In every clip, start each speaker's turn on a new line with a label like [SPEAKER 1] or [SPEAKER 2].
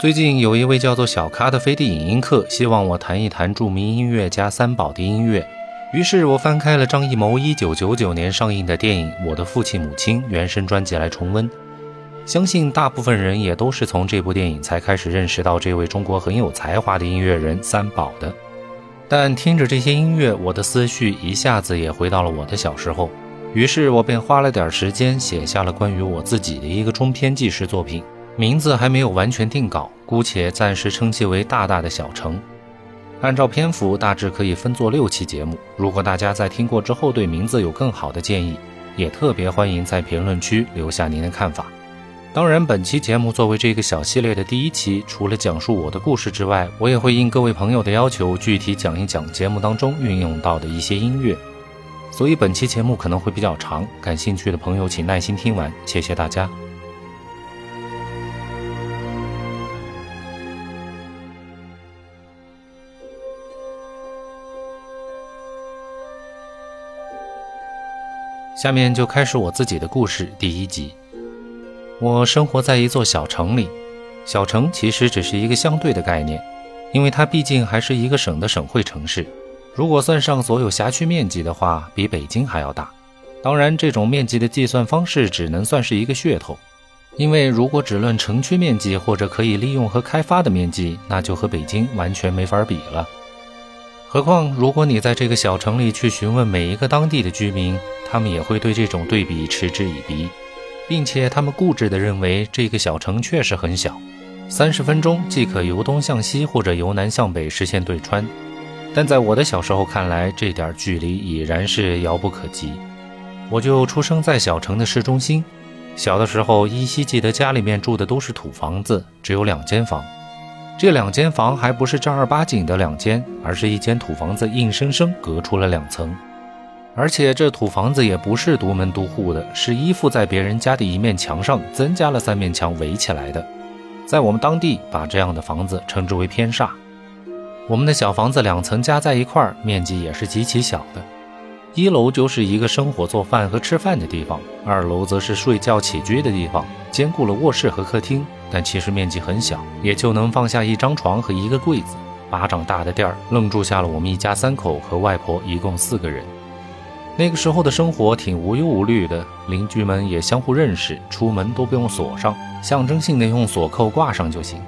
[SPEAKER 1] 最近有一位叫做小咖的飞地影音客，希望我谈一谈著名音乐家三宝的音乐。于是我翻开了张艺谋1999年上映的电影《我的父亲母亲》原声专辑来重温。相信大部分人也都是从这部电影才开始认识到这位中国很有才华的音乐人三宝的。但听着这些音乐，我的思绪一下子也回到了我的小时候。于是我便花了点时间写下了关于我自己的一个中篇纪实作品。名字还没有完全定稿，姑且暂时称其为“大大的小城”。按照篇幅，大致可以分作六期节目。如果大家在听过之后对名字有更好的建议，也特别欢迎在评论区留下您的看法。当然，本期节目作为这个小系列的第一期，除了讲述我的故事之外，我也会应各位朋友的要求，具体讲一讲节目当中运用到的一些音乐。所以本期节目可能会比较长，感兴趣的朋友请耐心听完，谢谢大家。下面就开始我自己的故事。第一集，我生活在一座小城里。小城其实只是一个相对的概念，因为它毕竟还是一个省的省会城市。如果算上所有辖区面积的话，比北京还要大。当然，这种面积的计算方式只能算是一个噱头，因为如果只论城区面积或者可以利用和开发的面积，那就和北京完全没法比了。何况，如果你在这个小城里去询问每一个当地的居民，他们也会对这种对比嗤之以鼻，并且他们固执地认为这个小城确实很小，三十分钟即可由东向西或者由南向北实现对穿。但在我的小时候看来，这点距离已然是遥不可及。我就出生在小城的市中心，小的时候依稀记得家里面住的都是土房子，只有两间房。这两间房还不是正儿八经的两间，而是一间土房子硬生生隔出了两层，而且这土房子也不是独门独户的，是依附在别人家的一面墙上增加了三面墙围起来的。在我们当地，把这样的房子称之为偏煞。我们的小房子两层加在一块儿，面积也是极其小的。一楼就是一个生火做饭和吃饭的地方，二楼则是睡觉起居的地方，兼顾了卧室和客厅。但其实面积很小，也就能放下一张床和一个柜子。巴掌大的店儿，愣住下了我们一家三口和外婆一共四个人。那个时候的生活挺无忧无虑的，邻居们也相互认识，出门都不用锁上，象征性的用锁扣挂上就行。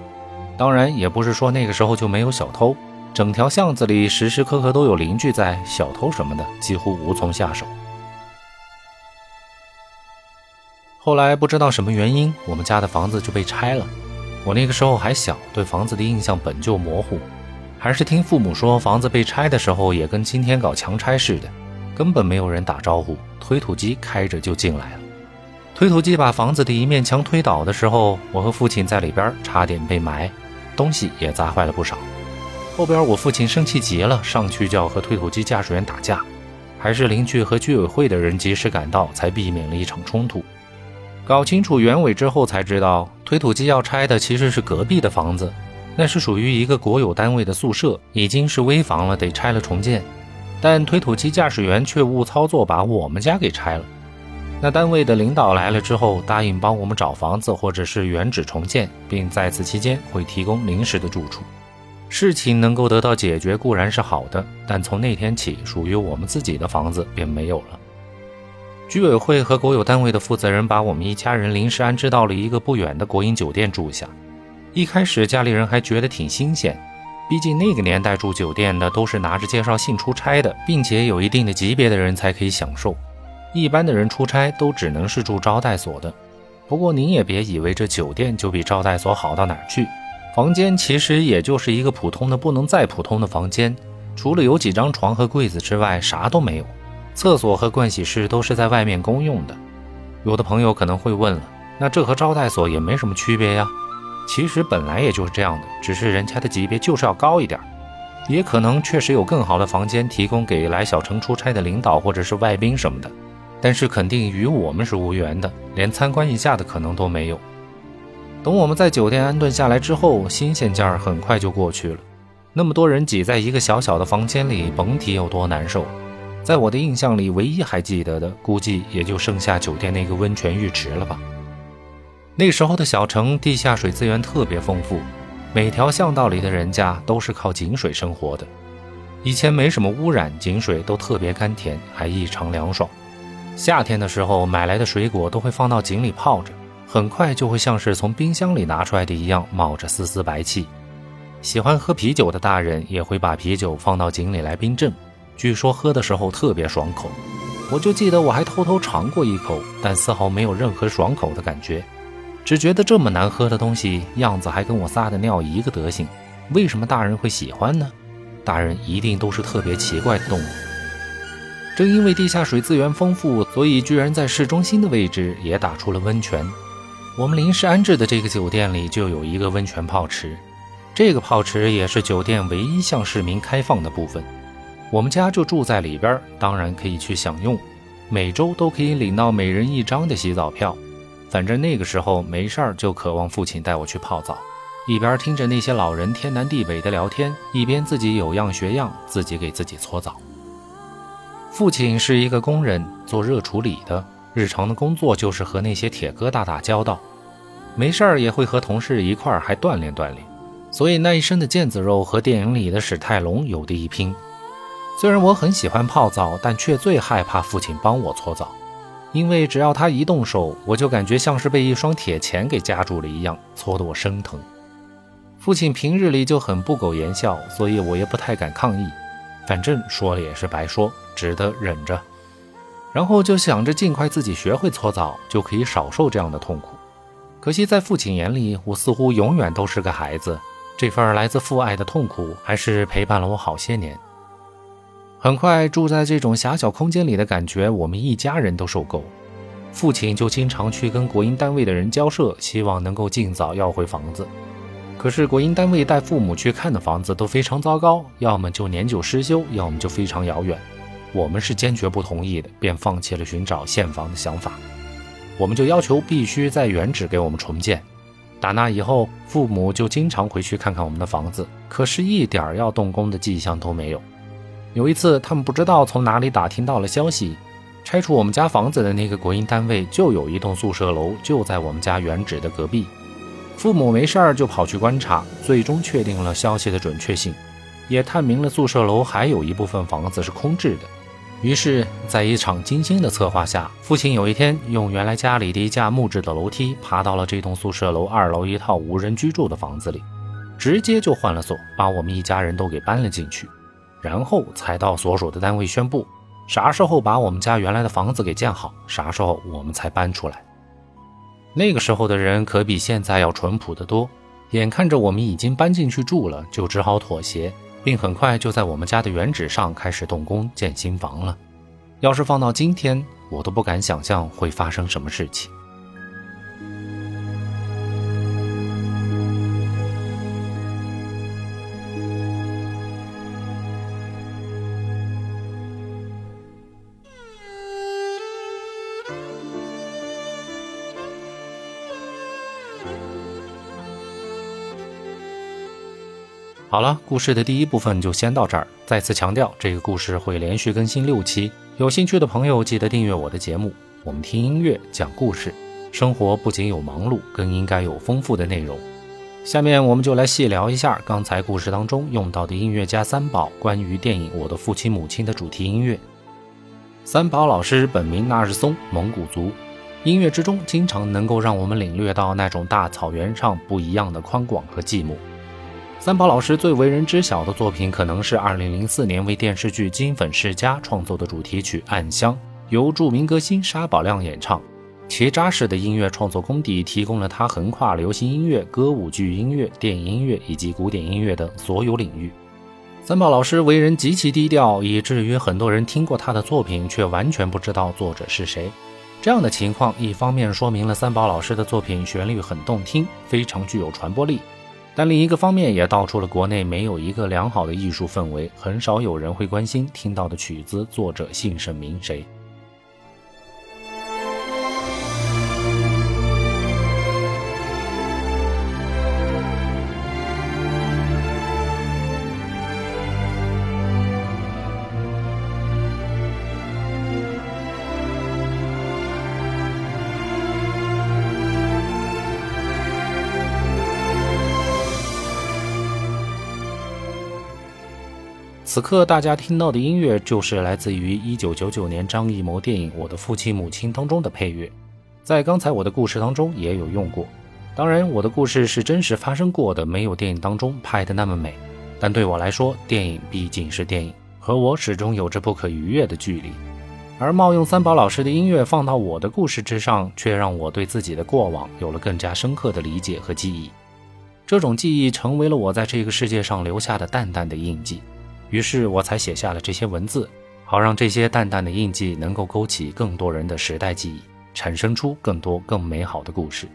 [SPEAKER 1] 当然，也不是说那个时候就没有小偷。整条巷子里时时刻刻都有邻居在，小偷什么的几乎无从下手。后来不知道什么原因，我们家的房子就被拆了。我那个时候还小，对房子的印象本就模糊，还是听父母说，房子被拆的时候也跟今天搞强拆似的，根本没有人打招呼，推土机开着就进来了。推土机把房子的一面墙推倒的时候，我和父亲在里边差点被埋，东西也砸坏了不少。后边我父亲生气极了，上去就要和推土机驾驶员打架，还是邻居和居委会的人及时赶到，才避免了一场冲突。搞清楚原委之后，才知道推土机要拆的其实是隔壁的房子，那是属于一个国有单位的宿舍，已经是危房了，得拆了重建。但推土机驾驶员却误操作，把我们家给拆了。那单位的领导来了之后，答应帮我们找房子或者是原址重建，并在此期间会提供临时的住处。事情能够得到解决固然是好的，但从那天起，属于我们自己的房子便没有了。居委会和国有单位的负责人把我们一家人临时安置到了一个不远的国营酒店住下。一开始家里人还觉得挺新鲜，毕竟那个年代住酒店的都是拿着介绍信出差的，并且有一定的级别的人才可以享受，一般的人出差都只能是住招待所的。不过您也别以为这酒店就比招待所好到哪儿去。房间其实也就是一个普通的不能再普通的房间，除了有几张床和柜子之外，啥都没有。厕所和盥洗室都是在外面公用的。有的朋友可能会问了，那这和招待所也没什么区别呀？其实本来也就是这样的，只是人家的级别就是要高一点。也可能确实有更好的房间提供给来小城出差的领导或者是外宾什么的，但是肯定与我们是无缘的，连参观一下的可能都没有。等我们在酒店安顿下来之后，新鲜劲儿很快就过去了。那么多人挤在一个小小的房间里，甭提有多难受。在我的印象里，唯一还记得的，估计也就剩下酒店那个温泉浴池了吧。那时候的小城地下水资源特别丰富，每条巷道里的人家都是靠井水生活的。以前没什么污染，井水都特别甘甜，还异常凉爽。夏天的时候，买来的水果都会放到井里泡着，很快就会像是从冰箱里拿出来的一样，冒着丝丝白气。喜欢喝啤酒的大人也会把啤酒放到井里来冰镇，据说喝的时候特别爽口。我就记得我还偷偷尝过一口，但丝毫没有任何爽口的感觉，只觉得这么难喝的东西样子还跟我撒的尿一个德行。为什么大人会喜欢呢？大人一定都是特别奇怪的动物。正因为地下水资源丰富，所以居然在市中心的位置也打出了温泉。我们临时安置的这个酒店里就有一个温泉泡池，这个泡池也是酒店唯一向市民开放的部分。我们家就住在里边，当然可以去享用，每周都可以领到每人一张的洗澡票。反正那个时候没事儿，就渴望父亲带我去泡澡，一边听着那些老人天南地北的聊天，一边自己有样学样，自己给自己搓澡。父亲是一个工人，做热处理的，日常的工作就是和那些铁疙瘩打交道，没事儿也会和同事一块儿还锻炼锻炼，所以那一身的腱子肉和电影里的史泰龙有的一拼。虽然我很喜欢泡澡，但却最害怕父亲帮我搓澡，因为只要他一动手，我就感觉像是被一双铁钳给夹住了一样，搓得我生疼。父亲平日里就很不苟言笑，所以我也不太敢抗议，反正说了也是白说，只得忍着。然后就想着尽快自己学会搓澡，就可以少受这样的痛苦。可惜在父亲眼里，我似乎永远都是个孩子，这份来自父爱的痛苦，还是陪伴了我好些年。很快，住在这种狭小空间里的感觉，我们一家人都受够。父亲就经常去跟国营单位的人交涉，希望能够尽早要回房子。可是国营单位带父母去看的房子都非常糟糕，要么就年久失修，要么就非常遥远。我们是坚决不同意的，便放弃了寻找现房的想法。我们就要求必须在原址给我们重建。打那以后，父母就经常回去看看我们的房子，可是一点要动工的迹象都没有。有一次，他们不知道从哪里打听到了消息，拆除我们家房子的那个国营单位就有一栋宿舍楼，就在我们家原址的隔壁。父母没事儿就跑去观察，最终确定了消息的准确性，也探明了宿舍楼还有一部分房子是空置的。于是，在一场精心的策划下，父亲有一天用原来家里的一架木质的楼梯，爬到了这栋宿舍楼二楼一套无人居住的房子里，直接就换了锁，把我们一家人都给搬了进去。然后才到所属的单位宣布，啥时候把我们家原来的房子给建好，啥时候我们才搬出来。那个时候的人可比现在要淳朴得多。眼看着我们已经搬进去住了，就只好妥协，并很快就在我们家的原址上开始动工建新房了。要是放到今天，我都不敢想象会发生什么事情。好了，故事的第一部分就先到这儿。再次强调，这个故事会连续更新六期，有兴趣的朋友记得订阅我的节目。我们听音乐，讲故事，生活不仅有忙碌，更应该有丰富的内容。下面我们就来细聊一下刚才故事当中用到的音乐家三宝关于电影《我的父亲母亲》的主题音乐。三宝老师本名纳日松，蒙古族，音乐之中经常能够让我们领略到那种大草原上不一样的宽广和寂寞。三宝老师最为人知晓的作品，可能是2004年为电视剧《金粉世家》创作的主题曲《暗香》，由著名歌星沙宝亮演唱。其扎实的音乐创作功底，提供了他横跨流行音乐、歌舞剧音乐、电影音乐以及古典音乐等所有领域。三宝老师为人极其低调，以至于很多人听过他的作品，却完全不知道作者是谁。这样的情况，一方面说明了三宝老师的作品旋律很动听，非常具有传播力。但另一个方面也道出了国内没有一个良好的艺术氛围，很少有人会关心听到的曲子作者姓甚名谁。此刻大家听到的音乐就是来自于1999年张艺谋电影《我的父亲母亲》当中的配乐，在刚才我的故事当中也有用过。当然，我的故事是真实发生过的，没有电影当中拍的那么美。但对我来说，电影毕竟是电影，和我始终有着不可逾越的距离。而冒用三宝老师的音乐放到我的故事之上，却让我对自己的过往有了更加深刻的理解和记忆。这种记忆成为了我在这个世界上留下的淡淡的印记。于是我才写下了这些文字，好让这些淡淡的印记能够勾起更多人的时代记忆，产生出更多更美好的故事。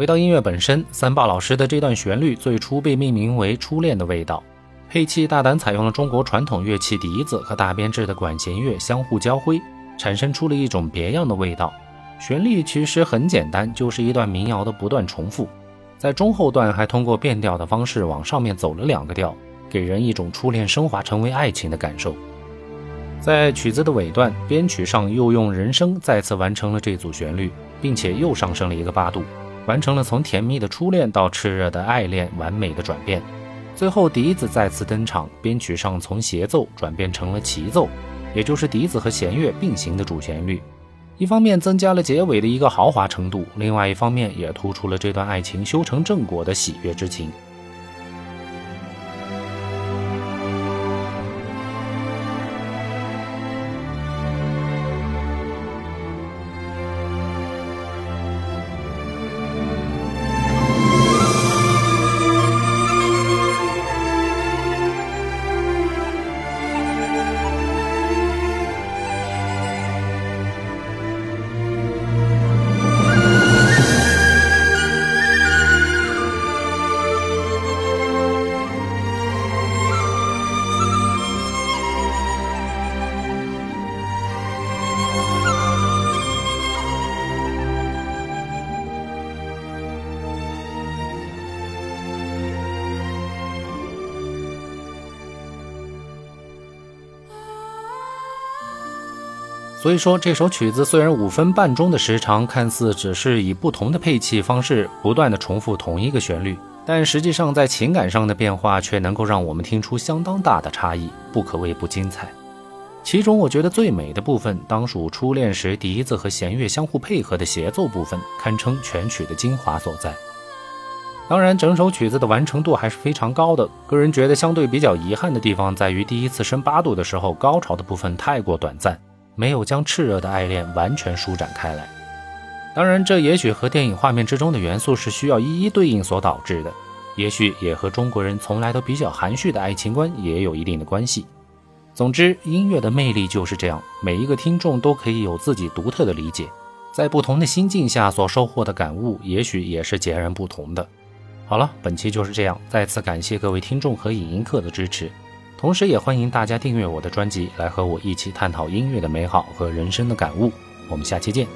[SPEAKER 1] 回到音乐本身，三霸老师的这段旋律最初被命名为《初恋的味道》，配器大胆采用了中国传统乐器笛子和大编制的管弦乐相互交辉，产生出了一种别样的味道。旋律其实很简单，就是一段民谣的不断重复，在中后段还通过变调的方式往上面走了两个调，给人一种初恋升华成为爱情的感受。在曲子的尾段，编曲上又用人声再次完成了这组旋律，并且又上升了一个八度。完成了从甜蜜的初恋到炽热的爱恋完美的转变，最后笛子再次登场，编曲上从协奏转变成了齐奏，也就是笛子和弦乐并行的主旋律。一方面增加了结尾的一个豪华程度，另外一方面也突出了这段爱情修成正果的喜悦之情。所以说，这首曲子虽然五分半钟的时长，看似只是以不同的配器方式不断的重复同一个旋律，但实际上在情感上的变化却能够让我们听出相当大的差异，不可谓不精彩。其中我觉得最美的部分，当属初恋时笛子和弦乐相互配合的协奏部分，堪称全曲的精华所在。当然，整首曲子的完成度还是非常高的。个人觉得相对比较遗憾的地方在于，第一次升八度的时候，高潮的部分太过短暂。没有将炽热的爱恋完全舒展开来，当然，这也许和电影画面之中的元素是需要一一对应所导致的，也许也和中国人从来都比较含蓄的爱情观也有一定的关系。总之，音乐的魅力就是这样，每一个听众都可以有自己独特的理解，在不同的心境下所收获的感悟，也许也是截然不同的。好了，本期就是这样，再次感谢各位听众和影音客的支持。同时，也欢迎大家订阅我的专辑，来和我一起探讨音乐的美好和人生的感悟。我们下期见。